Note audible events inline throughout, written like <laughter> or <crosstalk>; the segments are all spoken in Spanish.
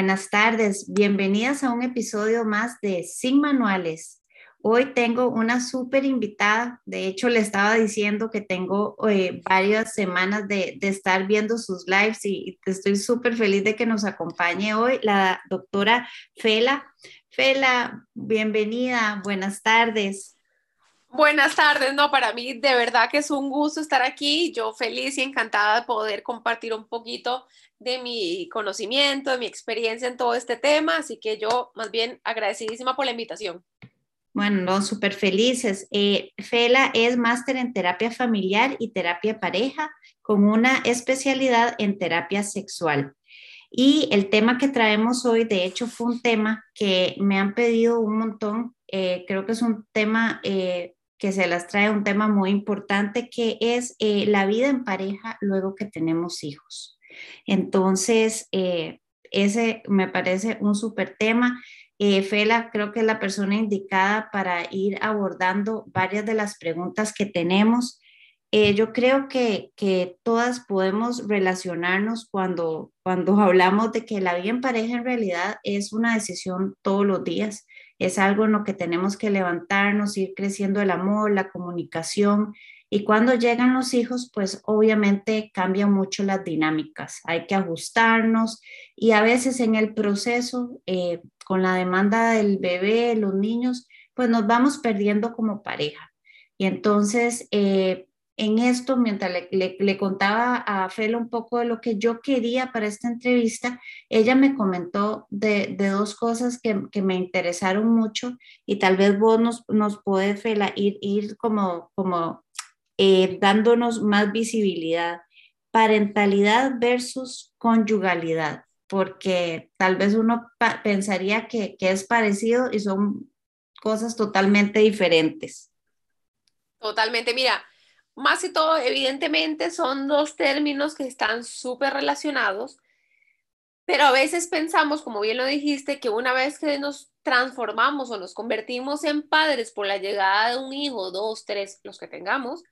Buenas tardes, bienvenidas a un episodio más de Sin Manuales. Hoy tengo una súper invitada, de hecho le estaba diciendo que tengo eh, varias semanas de, estar viendo sus lives y estoy súper feliz de que nos acompañe hoy la doctora Fela. Fela, bienvenida, buenas tardes. Buenas tardes, no, para mí de verdad que es un gusto estar aquí, yo feliz y encantada de poder compartir un poquito de mi conocimiento, de mi experiencia en todo este tema, así que yo más bien agradecidísima por la invitación. Bueno, no, súper felices. Eh, Fela es máster en terapia familiar y terapia pareja con una especialidad en terapia sexual. Y el tema que traemos hoy, de hecho, fue un tema que me han pedido un montón. Eh, creo que es un tema eh, que se las trae, un tema muy importante, que es la vida en pareja luego que tenemos hijos. Entonces, eh, ese me parece un súper tema. Eh, Fela creo que es la persona indicada para ir abordando varias de las preguntas que tenemos. Eh, yo creo que, que, todas podemos relacionarnos cuando, cuando <laughs> hablamos de que la vida en pareja en realidad es una decisión todos los días, es algo en lo que tenemos que levantarnos, ir creciendo el amor, la comunicación, y cuando llegan los hijos, pues obviamente cambian mucho las dinámicas. Hay que ajustarnos y a veces en el proceso, eh, con la demanda del bebé, los niños, pues nos vamos perdiendo como pareja. Y entonces, eh, en esto, mientras le, contaba a Fela un poco de lo que yo quería para esta entrevista, ella me comentó de, dos cosas que, que, me interesaron mucho y tal vez vos nos, nos podés, Fela, ir, ir como, como eh, dándonos más visibilidad. Parentalidad versus conyugalidad, porque tal vez uno pensaría que, que es parecido y son cosas totalmente diferentes. Totalmente, mira, más y todo, evidentemente son dos términos que están súper relacionados, pero a veces pensamos, como bien lo dijiste, que una vez que nos transformamos o nos convertimos en padres por la llegada de un hijo, dos, tres, los que tengamos,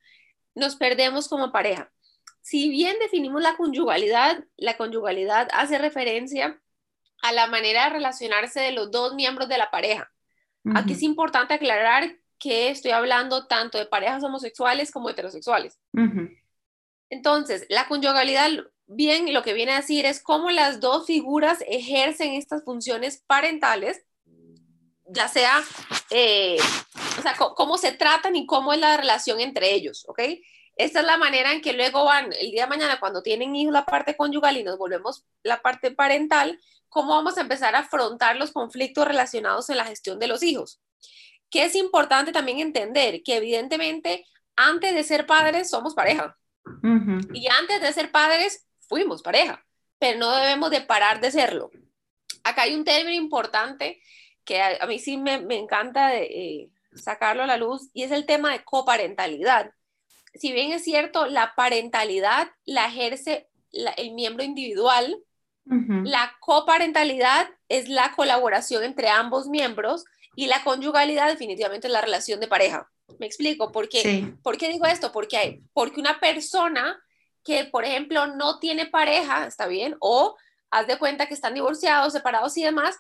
nos perdemos como pareja. Si bien definimos la conyugalidad, la conyugalidad hace referencia a la manera de relacionarse de los dos miembros de la pareja. Aquí es importante aclarar que estoy hablando tanto de parejas homosexuales como heterosexuales. Entonces, la conyugalidad, bien, lo que viene a decir es cómo las dos figuras ejercen estas funciones parentales, ya sea eh, o sea, cómo se tratan y cómo es la relación entre ellos, ¿ok? Esta es la manera en que luego van el día de mañana cuando tienen hijos la parte conyugal y nos volvemos la parte parental, cómo vamos a empezar a afrontar los conflictos relacionados en la gestión de los hijos. Que es importante también entender que evidentemente antes de ser padres somos pareja. Y antes de ser padres fuimos pareja, pero no debemos de parar de serlo. Acá hay un término importante que a, mí sí me, me encanta de, eh, sacarlo a la luz y es el tema de coparentalidad. Si bien es cierto, la parentalidad la ejerce el miembro individual, la coparentalidad es la colaboración entre ambos miembros y la conyugalidad definitivamente es la relación de pareja. ¿Me explico? ¿Por qué, ¿por qué digo esto? Porque, hay, porque una persona que, por ejemplo, no tiene pareja, está bien, o haz de cuenta que están divorciados, separados y demás,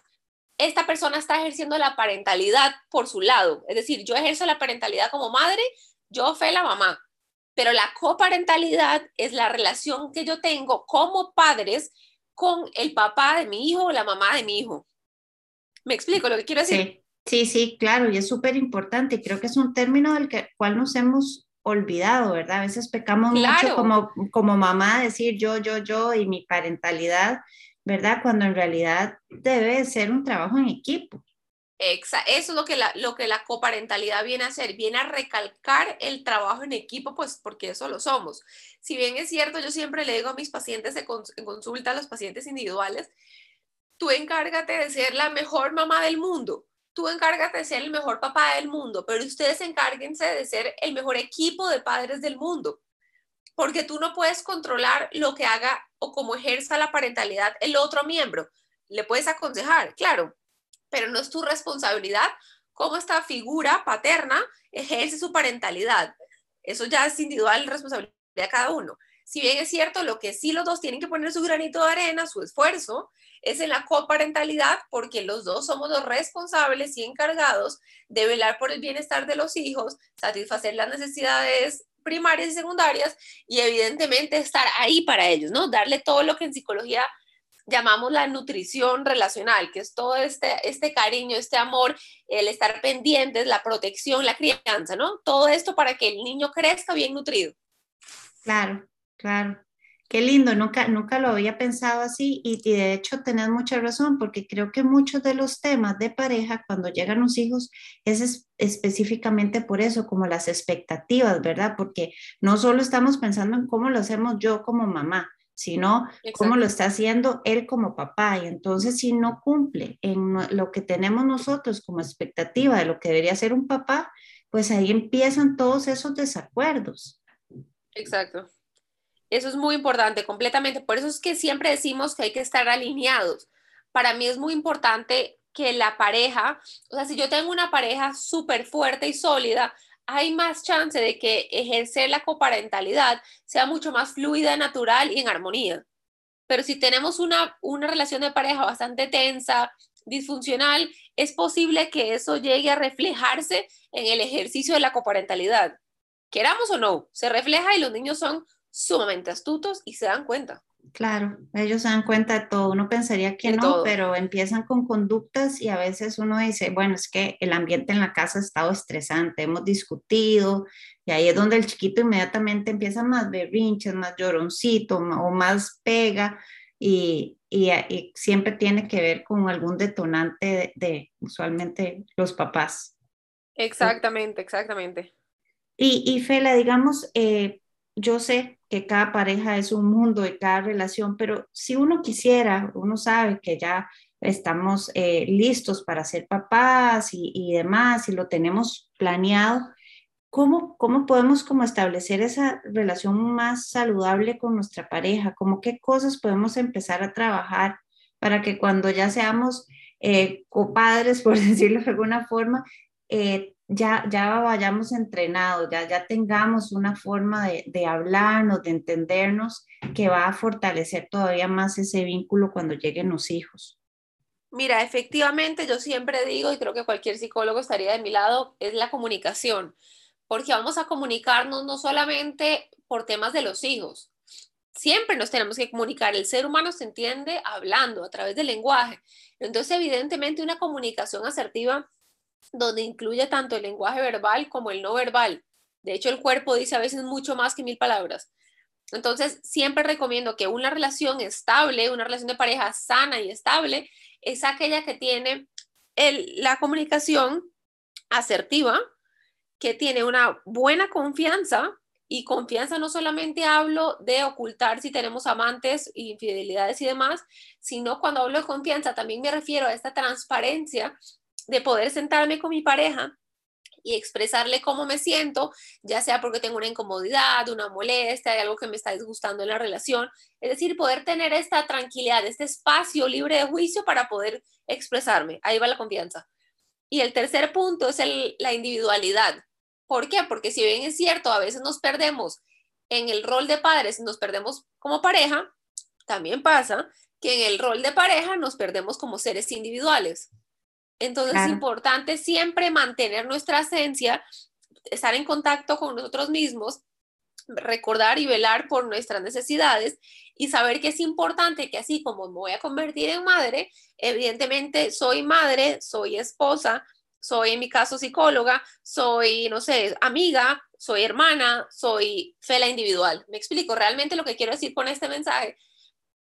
esta persona está ejerciendo la parentalidad por su lado. Es decir, yo ejerzo la parentalidad como madre, yo fe la mamá, pero la coparentalidad es la relación que yo tengo como padres con el papá de mi hijo o la mamá de mi hijo. ¿Me explico lo que quiero decir? Sí, sí, claro, y es súper importante. Creo que es un término del que, cual nos hemos olvidado, ¿verdad? A veces pecamos mucho como, como mamá decir yo, yo, yo y mi parentalidad ¿verdad? Cuando en realidad debe ser un trabajo en equipo. Exacto. Eso es lo que, la, lo que la coparentalidad viene a hacer, viene a recalcar el trabajo en equipo, pues porque eso lo somos. Si bien es cierto, yo siempre le digo a mis pacientes en consulta, a los pacientes individuales, tú encárgate de ser la mejor mamá del mundo, tú encárgate de ser el mejor papá del mundo, pero ustedes encárguense de ser el mejor equipo de padres del mundo porque tú no puedes controlar lo que haga o cómo ejerza la parentalidad el otro miembro. Le puedes aconsejar, claro, pero no es tu responsabilidad cómo esta figura paterna ejerce su parentalidad. Eso ya es individual responsabilidad de cada uno. si bien es cierto, lo que sí los dos tienen que poner su granito de arena, su esfuerzo, es en la coparentalidad, porque los dos somos los responsables y encargados de velar por el bienestar de los hijos, satisfacer las necesidades primarias y secundarias y evidentemente estar ahí para ellos, ¿no? Darle todo lo que en psicología llamamos la nutrición relacional, que es todo este, este cariño, este amor, el estar pendientes, la protección, la crianza, ¿no? Todo esto para que el niño crezca bien nutrido. Claro, claro. Qué lindo, nunca, nunca lo había pensado así y, y, de hecho tenés mucha razón porque creo que muchos de los temas de pareja cuando llegan los hijos es específicamente por eso, como las expectativas, ¿verdad? Porque no solo estamos pensando en cómo lo hacemos yo como mamá, sino cómo lo está haciendo él como papá. Y entonces si no cumple en lo que tenemos nosotros como expectativa de lo que debería ser un papá, pues ahí empiezan todos esos desacuerdos. Exacto. Eso es muy importante, completamente. Por eso es que siempre decimos que hay que estar alineados. Para mí es muy importante que la pareja, o sea, si yo tengo una pareja súper fuerte y sólida, hay más chance de que ejercer la coparentalidad sea mucho más fluida, natural y en armonía. Pero si tenemos una, una relación de pareja bastante tensa, disfuncional, es posible que eso llegue a reflejarse en el ejercicio de la coparentalidad. Queramos o no, se refleja y los niños son sumamente astutos y se dan cuenta. Claro, ellos se dan cuenta de todo. Uno pensaría que no, pero empiezan con conductas y a veces uno dice, bueno, es que el ambiente en la casa ha estado estresante, hemos discutido y ahí es donde el chiquito inmediatamente empieza más berrinches, más lloroncito o más pega y, siempre tiene que ver con algún detonante de, usualmente los papás. Exactamente, exactamente. Y, y Fela, digamos, eh, yo sé que cada pareja es un mundo y cada relación, pero si uno quisiera, uno sabe que ya estamos eh, listos para ser papás y, demás y lo tenemos planeado, ¿cómo, cómo podemos como establecer esa relación más saludable con nuestra pareja? ¿Cómo qué cosas podemos empezar a trabajar para que cuando ya seamos eh, copadres, <laughs> por decirlo de alguna forma, eh, ya, ya vayamos entrenados, ya, ya tengamos una forma de, de hablarnos, de entendernos, que va a fortalecer todavía más ese vínculo cuando lleguen los hijos. Mira, efectivamente, yo siempre digo, y creo que cualquier psicólogo estaría de mi lado, es la comunicación, porque vamos a comunicarnos no solamente por temas de los hijos, siempre nos tenemos que comunicar, el ser humano se entiende hablando a través del lenguaje, entonces evidentemente una comunicación asertiva donde incluye tanto el lenguaje verbal como el no verbal. De hecho, el cuerpo dice a veces mucho más que mil palabras. Entonces, siempre recomiendo que una relación estable, una relación de pareja sana y estable, es aquella que tiene la comunicación asertiva, que tiene una buena confianza, y confianza no solamente hablo de ocultar si tenemos amantes, infidelidades y demás, sino cuando hablo de confianza también me refiero a esta transparencia de poder sentarme con mi pareja y expresarle cómo me siento, ya sea porque tengo una incomodidad, una molestia, hay algo que me está disgustando en la relación. Es decir, poder tener esta tranquilidad, este espacio libre de juicio para poder expresarme. Ahí va la confianza. Y el tercer punto es la individualidad. ¿Por qué? Porque si bien es cierto, a veces nos perdemos en el rol de padres, nos perdemos como pareja, también pasa que en el rol de pareja nos perdemos como seres individuales. Entonces es importante siempre mantener nuestra esencia, estar en contacto con nosotros mismos, recordar y velar por nuestras necesidades y saber que es importante que así como me voy a convertir en madre, evidentemente soy madre, soy esposa, soy en mi caso psicóloga, soy, no sé, amiga, soy hermana, soy fela individual. Me explico, realmente lo que quiero decir con este mensaje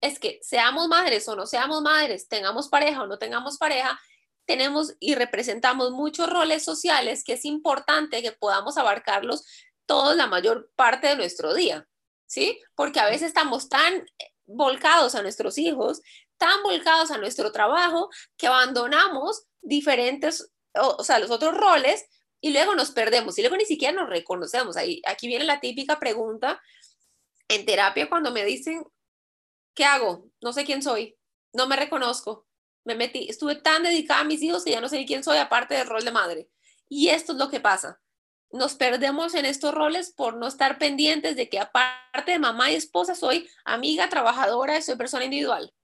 es que seamos madres o no seamos madres, tengamos pareja o no tengamos pareja, tenemos y representamos muchos roles sociales que es importante que podamos abarcarlos todos la mayor parte de nuestro día, ¿sí? Porque a veces estamos tan volcados a nuestros hijos, tan volcados a nuestro trabajo, que abandonamos diferentes, o, sea, los otros roles y luego nos perdemos y luego ni siquiera nos reconocemos. Ahí, aquí viene la típica pregunta en terapia cuando me dicen, ¿qué hago? No sé quién soy, no me reconozco me metí, estuve tan dedicada a mis hijos que ya no sé quién soy aparte del rol de madre. Y esto es lo que pasa. nos perdemos en estos roles por no estar pendientes de que aparte de mamá y esposa soy amiga, trabajadora y soy persona individual.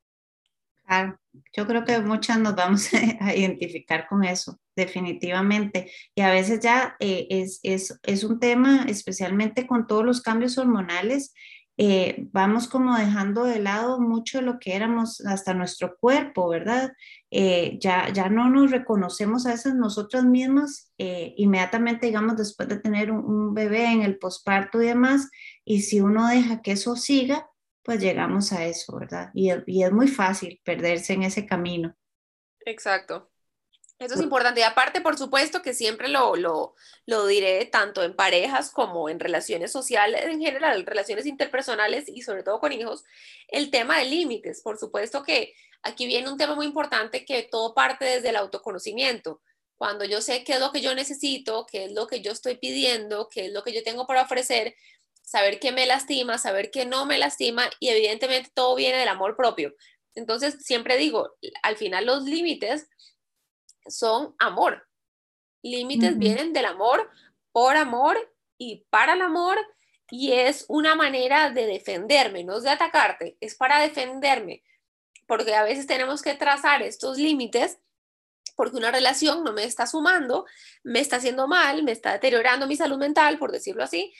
Claro, yo creo que muchas nos vamos <laughs> a identificar con eso, definitivamente. Y a veces ya eh, es, es, es, un tema, especialmente con todos los cambios hormonales, eh, vamos como dejando de lado mucho de lo que éramos hasta nuestro cuerpo, ¿verdad? Eh, ya, ya no nos reconocemos a esas nosotras mismas inmediatamente, digamos, después de tener un, bebé en el posparto y demás, y si uno deja que eso siga, pues llegamos a eso, ¿verdad? Y es muy fácil perderse en ese camino. Exacto. Eso es importante. Y aparte, por supuesto, que siempre lo, lo, lo, diré tanto en parejas como en relaciones sociales, en general, relaciones interpersonales y sobre todo con hijos, el tema de límites. Por supuesto que aquí viene un tema muy importante que todo parte desde el autoconocimiento. Cuando yo sé qué es lo que yo necesito, qué es lo que yo estoy pidiendo, qué es lo que yo tengo para ofrecer, saber qué me lastima, saber qué no me lastima y evidentemente todo viene del amor propio. Entonces, siempre digo, al final los límites son amor. Límites vienen del amor, por amor y para el amor y es una manera de defenderme, no es de atacarte, es para defenderme, porque a veces tenemos que trazar estos límites porque una relación no me está sumando, me está haciendo mal, me está deteriorando mi salud mental, por decirlo así,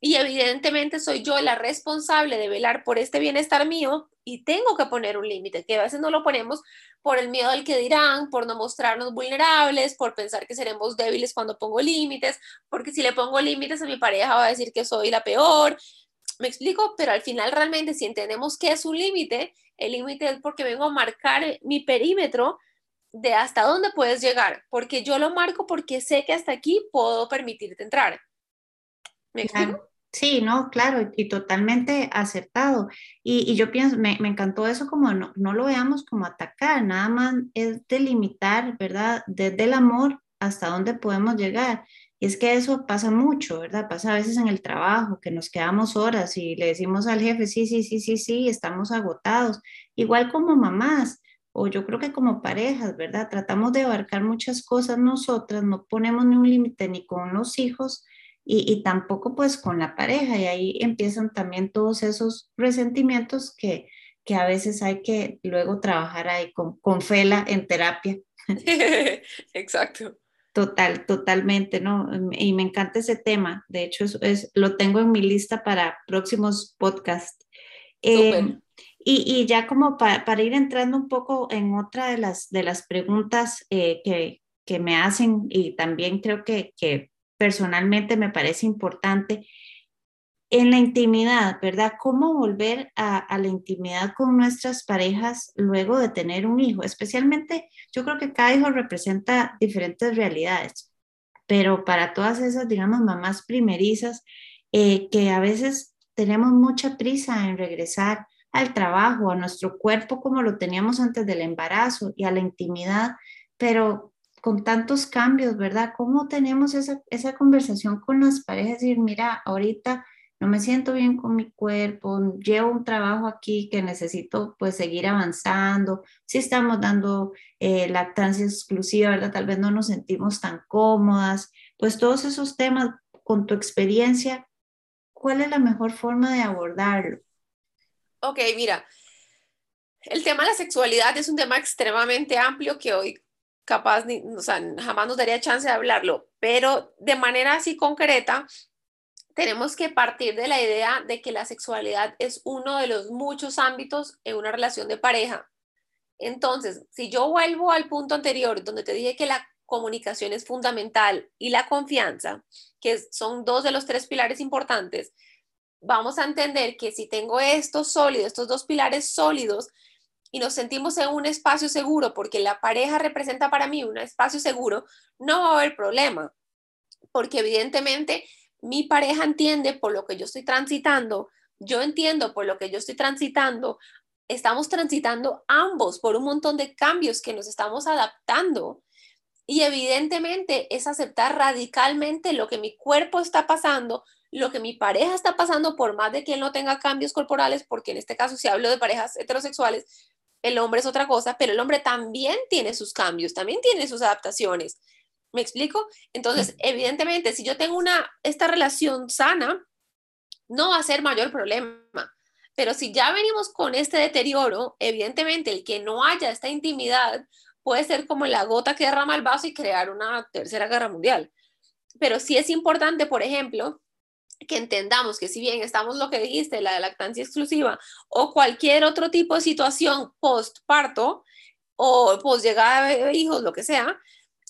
y evidentemente soy yo la responsable de velar por este bienestar mío y tengo que poner un límite, que a veces no lo ponemos por el miedo al que dirán, por no mostrarnos vulnerables, por pensar que seremos débiles cuando pongo límites, porque si le pongo límites a mi pareja va a decir que soy la peor. Me explico, pero al final realmente si entendemos qué es un límite, el límite es porque vengo a marcar mi perímetro de hasta dónde puedes llegar, porque yo lo marco porque sé que hasta aquí puedo permitirte entrar. ¿Me explico? Sí, no, claro, y totalmente acertado. Y, yo pienso, me, encantó eso como no, no, lo veamos como atacar, nada más es delimitar, ¿verdad? Desde el amor hasta dónde podemos llegar. Y es que eso pasa mucho, ¿verdad? Pasa a veces en el trabajo, que nos quedamos horas y le decimos al jefe, sí, sí, sí, sí, sí, estamos agotados. Igual como mamás, o yo creo que como parejas, ¿verdad? Tratamos de abarcar muchas cosas nosotras, no ponemos ni un límite ni con los hijos y, tampoco pues con la pareja y ahí empiezan también todos esos resentimientos que, que a veces hay que luego trabajar ahí con, con Fela en terapia. <laughs> Exacto. Total, totalmente, ¿no? Y me encanta ese tema. De hecho, es, es lo tengo en mi lista para próximos podcasts. Eh, y, y, ya como para ir entrando un poco en otra de las, de las preguntas eh, que, que, me hacen y también creo que, que personalmente me parece importante. En la intimidad, ¿verdad? ¿Cómo volver a, la intimidad con nuestras parejas luego de tener un hijo? Especialmente, yo creo que cada hijo representa diferentes realidades, pero para todas esas, digamos, mamás primerizas, eh, que a veces tenemos mucha prisa en regresar al trabajo, a nuestro cuerpo como lo teníamos antes del embarazo y a la intimidad, pero con tantos cambios, ¿verdad? ¿Cómo tenemos esa, esa conversación con las parejas? Decir, mira, ahorita no me siento bien con mi cuerpo, llevo un trabajo aquí que necesito pues seguir avanzando, si estamos dando eh, lactancia exclusiva, ¿verdad? Tal vez no nos sentimos tan cómodas, pues todos esos temas, con tu experiencia, ¿cuál es la mejor forma de abordarlo? Ok, mira, el tema de la sexualidad es un tema extremadamente amplio que hoy capaz, ni, o sea, jamás nos daría chance de hablarlo, pero de manera así concreta, tenemos que partir de la idea de que la sexualidad es uno de los muchos ámbitos en una relación de pareja. Entonces, si yo vuelvo al punto anterior, donde te dije que la comunicación es fundamental y la confianza, que son dos de los tres pilares importantes, vamos a entender que si tengo estos sólidos, estos dos pilares sólidos, y nos sentimos en un espacio seguro, porque la pareja representa para mí un espacio seguro, no va a haber problema, porque evidentemente mi pareja entiende por lo que yo estoy transitando, yo entiendo por lo que yo estoy transitando, estamos transitando ambos por un montón de cambios que nos estamos adaptando. Y evidentemente es aceptar radicalmente lo que mi cuerpo está pasando, lo que mi pareja está pasando, por más de que él no tenga cambios corporales, porque en este caso si hablo de parejas heterosexuales, el hombre es otra cosa, pero el hombre también tiene sus cambios, también tiene sus adaptaciones. ¿Me explico? Entonces, evidentemente, si yo tengo una, esta relación sana, no va a ser mayor problema. Pero si ya venimos con este deterioro, evidentemente el que no haya esta intimidad puede ser como la gota que derrama el vaso y crear una tercera guerra mundial. Pero sí es importante, por ejemplo, que entendamos que si bien estamos lo que dijiste, la lactancia exclusiva o cualquier otro tipo de situación post-parto o post llegada de hijos, lo que sea,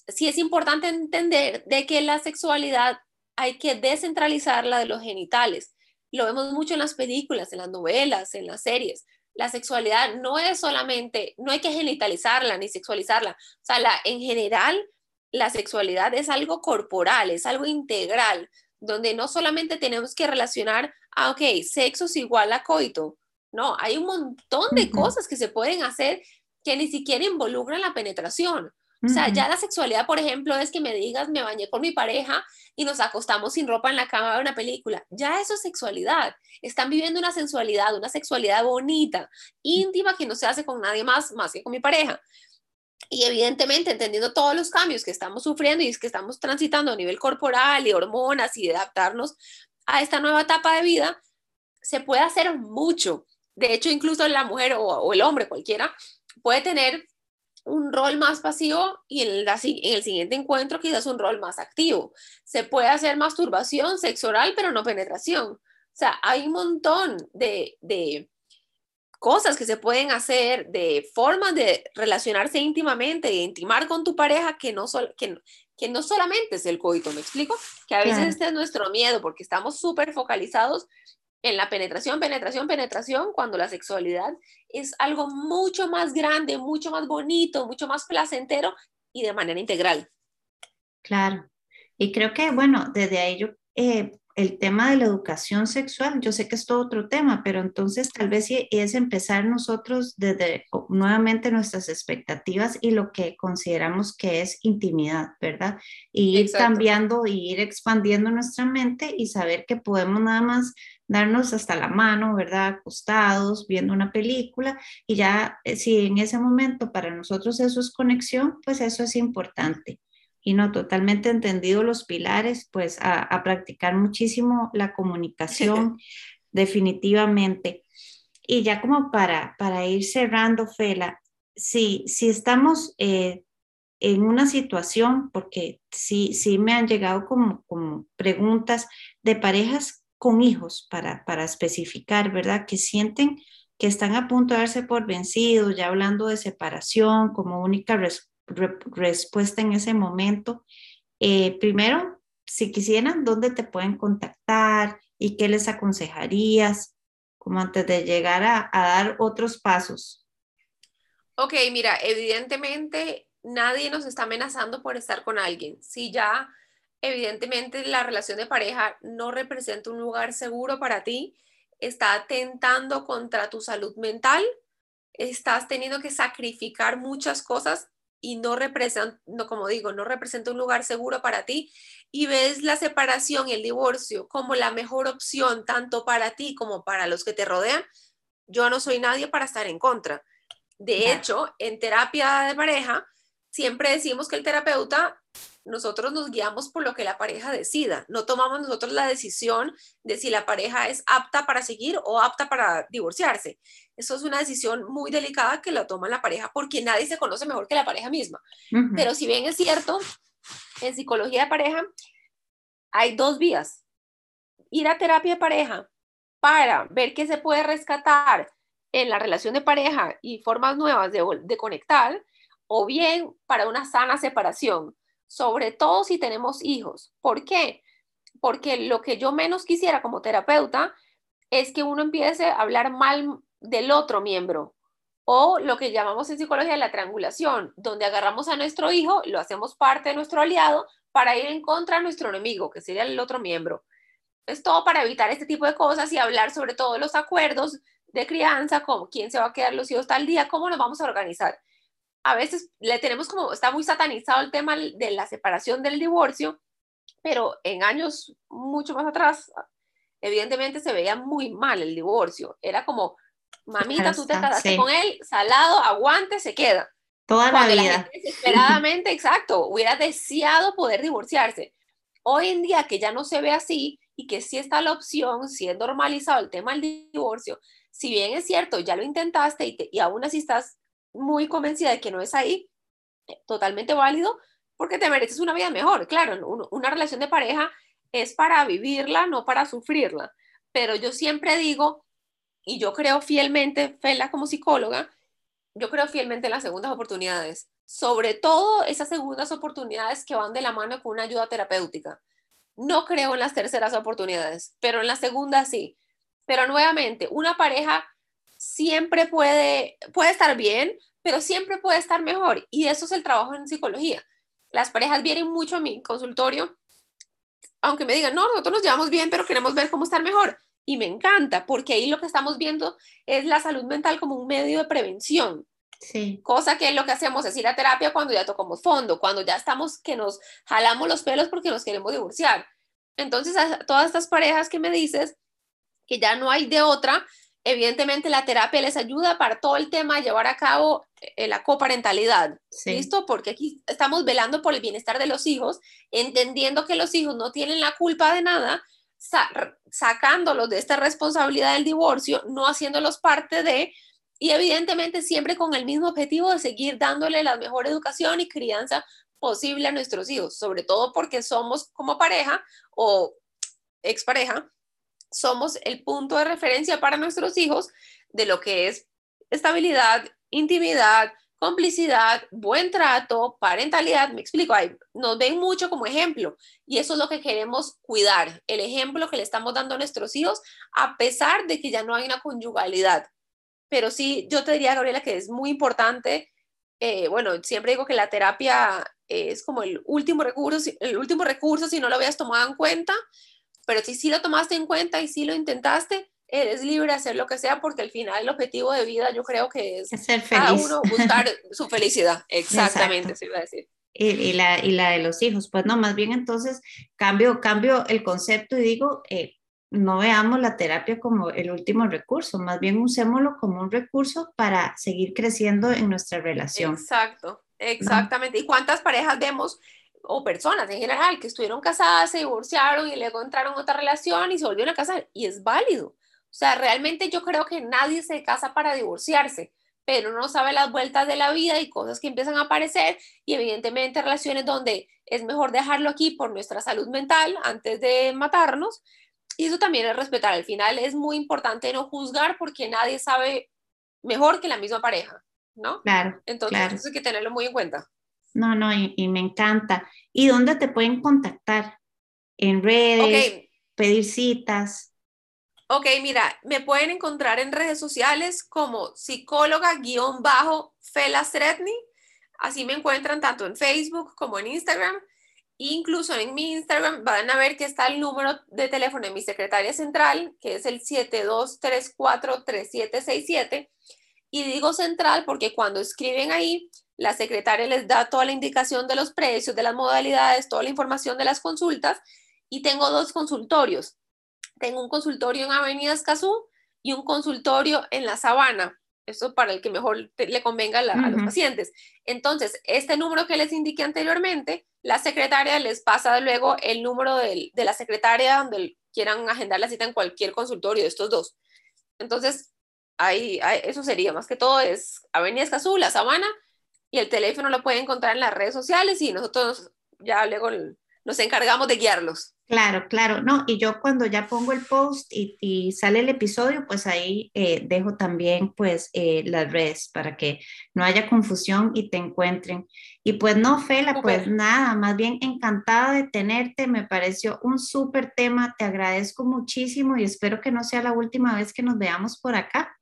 sí es importante entender de que la sexualidad hay que descentralizarla de los genitales. Lo vemos mucho en las películas, en las novelas, en las series. La sexualidad no es solamente, no hay que genitalizarla ni sexualizarla. O sea, la, en general, la sexualidad es algo corporal, es algo integral, donde no solamente tenemos que relacionar, ah, ok, sexo es igual a coito. No, hay un montón de cosas que se pueden hacer que ni siquiera involucran la penetración. O sea, ya la sexualidad, por ejemplo, es que me digas, me bañé con mi pareja y nos acostamos sin ropa en la cama de una película. Ya eso es sexualidad. Están viviendo una sensualidad, una sexualidad bonita, íntima, que no se hace con nadie más, más que con mi pareja. Y evidentemente, entendiendo todos los cambios que estamos sufriendo y es que estamos transitando a nivel corporal y hormonas y adaptarnos a esta nueva etapa de vida, se puede hacer mucho. De hecho, incluso la mujer o, el hombre, cualquiera, puede tener un rol más pasivo y en, el siguiente encuentro quizás un rol más activo. Se puede hacer masturbación, sexo oral, pero no penetración. O sea, hay un montón de cosas que se pueden hacer, de formas de relacionarse íntimamente, de intimar con tu pareja que no, que, que no solamente es el coito, ¿me explico? Que a veces este es nuestro miedo porque estamos súper focalizados en la penetración, penetración, penetración, cuando la sexualidad es algo mucho más grande, mucho más bonito, mucho más placentero y de manera integral. Claro. Y creo que, bueno, desde ahí yo, eh, el tema de la educación sexual, yo sé que es todo otro tema, pero entonces tal vez es empezar nosotros desde nuevamente nuestras expectativas y lo que consideramos que es intimidad, ¿verdad? Y ir cambiando y ir expandiendo nuestra mente y saber que podemos nada más darnos hasta la mano, ¿verdad? Acostados, viendo una película y ya eh, si en ese momento para nosotros eso es conexión, pues eso es importante. Y no totalmente entendido los pilares, pues a, practicar muchísimo la comunicación, <laughs> definitivamente. Y ya como para, para ir cerrando, Fela, si, si estamos eh, en una situación, porque sí, sí me han llegado como, como preguntas de parejas con hijos para, para especificar, ¿verdad? Que sienten que están a punto de darse por vencidos, ya hablando de separación como única respuesta en ese momento. Eh, primero, si quisieran, ¿dónde te pueden contactar y qué les aconsejarías? Como antes de llegar a, a dar otros pasos. Ok, mira, evidentemente nadie nos está amenazando por estar con alguien. Si ya evidentemente la relación de pareja no representa un lugar seguro para ti, está atentando contra tu salud mental, estás teniendo que sacrificar muchas cosas y no representa, no, como digo, no representa un lugar seguro para ti y ves la separación y el divorcio como la mejor opción tanto para ti como para los que te rodean, yo no soy nadie para estar en contra. De hecho, en terapia de pareja, siempre decimos que el terapeuta nosotros nos guiamos por lo que la pareja decida, no tomamos nosotros la decisión de si la pareja es apta para seguir o apta para divorciarse. Eso es una decisión muy delicada que la toma la pareja porque nadie se conoce mejor que la pareja misma. Pero si bien es cierto, en psicología de pareja hay dos vías. Ir a terapia de pareja para ver qué se puede rescatar en la relación de pareja y formas nuevas de, de conectar, o bien para una sana separación sobre todo si tenemos hijos. ¿Por qué? Porque lo que yo menos quisiera como terapeuta es que uno empiece a hablar mal del otro miembro o lo que llamamos en psicología la triangulación, donde agarramos a nuestro hijo, lo hacemos parte de nuestro aliado para ir en contra de nuestro enemigo, que sería el otro miembro. Es todo para evitar este tipo de cosas y hablar sobre todos los acuerdos de crianza, como quién se va a quedar los hijos tal día, cómo nos vamos a organizar a veces le tenemos como, está muy satanizado el tema de la separación del divorcio, pero en años mucho más atrás, evidentemente se veía muy mal el divorcio. Era como, mamita, tú te casaste con él, salado, aguante, se queda. Toda la vida. desesperadamente, exacto, hubiera deseado poder divorciarse. Hoy en día que ya no se ve así y que sí está la opción, si es normalizado el tema del divorcio, si bien es cierto, ya lo intentaste y, y aún así estás muy convencida de que no es ahí, totalmente válido, porque te mereces una vida mejor. Claro, una relación de pareja es para vivirla, no para sufrirla. Pero yo siempre digo, y yo creo fielmente, Fela como psicóloga, yo creo fielmente en las segundas oportunidades, sobre todo esas segundas oportunidades que van de la mano con una ayuda terapéutica. No creo en las terceras oportunidades, pero en la segunda sí. Pero nuevamente, una pareja siempre puede, puede estar bien, pero siempre puede estar mejor. Y eso es el trabajo en psicología. Las parejas vienen mucho a mi consultorio, aunque me digan, no, nosotros nos llevamos bien, pero queremos ver cómo estar mejor. Y me encanta, porque ahí lo que estamos viendo es la salud mental como un medio de prevención. Sí. Cosa que lo que hacemos es ir a terapia cuando ya tocamos fondo, cuando ya estamos que nos jalamos los pelos porque nos queremos divorciar. Entonces, a todas estas parejas que me dices que ya no hay de otra, evidentemente la terapia les ayuda para todo el tema de llevar a cabo eh, la coparentalidad, ¿listo? Porque aquí estamos velando por el bienestar de los hijos, entendiendo que los hijos no tienen la culpa de nada, sacándolos de esta responsabilidad del divorcio, no haciéndolos parte de, y evidentemente siempre con el mismo objetivo de seguir dándole la mejor educación y crianza posible a nuestros hijos, sobre todo porque somos como pareja o expareja, somos el punto de referencia para nuestros hijos de lo que es estabilidad, intimidad, complicidad, buen trato, parentalidad, me explico, nos ven mucho como ejemplo y eso es lo que queremos cuidar, el ejemplo que le estamos dando a nuestros hijos a pesar de que ya no hay una conyugalidad. Pero sí, yo te diría, Gabriela, que es muy importante, eh, bueno, siempre digo que la terapia es como el último recurso, el último recurso si no lo habías tomado en cuenta, pero si sí lo tomaste en cuenta y sí lo intentaste, eres libre de hacer lo que sea porque al final el objetivo de vida yo creo que es, ser feliz. cada uno buscar <laughs> su felicidad. Exactamente, se iba a decir. Y, la, y la de los hijos, pues no, más bien entonces cambio, cambio el concepto y digo, eh, no veamos la terapia como el último recurso, más bien usémoslo como un recurso para seguir creciendo en nuestra relación. Exacto, exactamente. ¿Y cuántas parejas vemos o personas en general que estuvieron casadas, se divorciaron y luego entraron en otra relación y se volvieron a casar. Y es válido. O sea, realmente yo creo que nadie se casa para divorciarse, pero uno sabe las vueltas de la vida y cosas que empiezan a aparecer y evidentemente relaciones donde es mejor dejarlo aquí por nuestra salud mental antes de matarnos. Y eso también es respetar. Al final es muy importante no juzgar porque nadie sabe mejor que la misma pareja, ¿no? Claro. Entonces eso hay que tenerlo muy en cuenta. No, no, y, me encanta. ¿Y dónde te pueden contactar? En redes, pedir citas. Ok, mira, me pueden encontrar en redes sociales como psicóloga-fela Sretny. Así me encuentran tanto en Facebook como en Instagram. Incluso en mi Instagram van a ver que está el número de teléfono de mi secretaria central, que es el 72343767. Y digo central porque cuando escriben ahí, la secretaria les da toda la indicación de los precios, de las modalidades, toda la información de las consultas y tengo dos consultorios. Tengo un consultorio en Avenida Escazú y un consultorio en La Sabana. Eso para el que mejor le convenga a los pacientes. Entonces, este número que les indiqué anteriormente, la secretaria les pasa luego el número de, la secretaria donde quieran agendar la cita en cualquier consultorio de estos dos. Entonces, ahí, eso sería más que todo es Avenida Escazú, La Sabana y el teléfono lo pueden encontrar en las redes sociales y nosotros ya luego nos encargamos de guiarlos. Claro, claro, no, y yo cuando ya pongo el post y, sale el episodio, pues ahí eh, dejo también pues eh, las redes para que no haya confusión y te encuentren. Y pues no, Fela, pues nada, más bien encantada de tenerte, me pareció un súper tema, te agradezco muchísimo y espero que no sea la última vez que nos veamos por acá.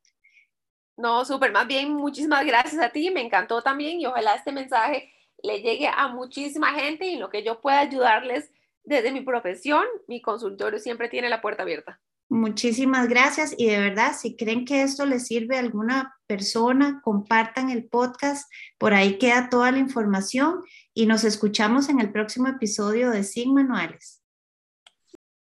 No, súper, más bien muchísimas gracias a ti, me encantó también y ojalá este mensaje le llegue a muchísima gente y lo que yo pueda ayudarles desde mi profesión, mi consultorio siempre tiene la puerta abierta. Muchísimas gracias y de verdad, si creen que esto les sirve a alguna persona, compartan el podcast, por ahí queda toda la información y nos escuchamos en el próximo episodio de Sin Manuales.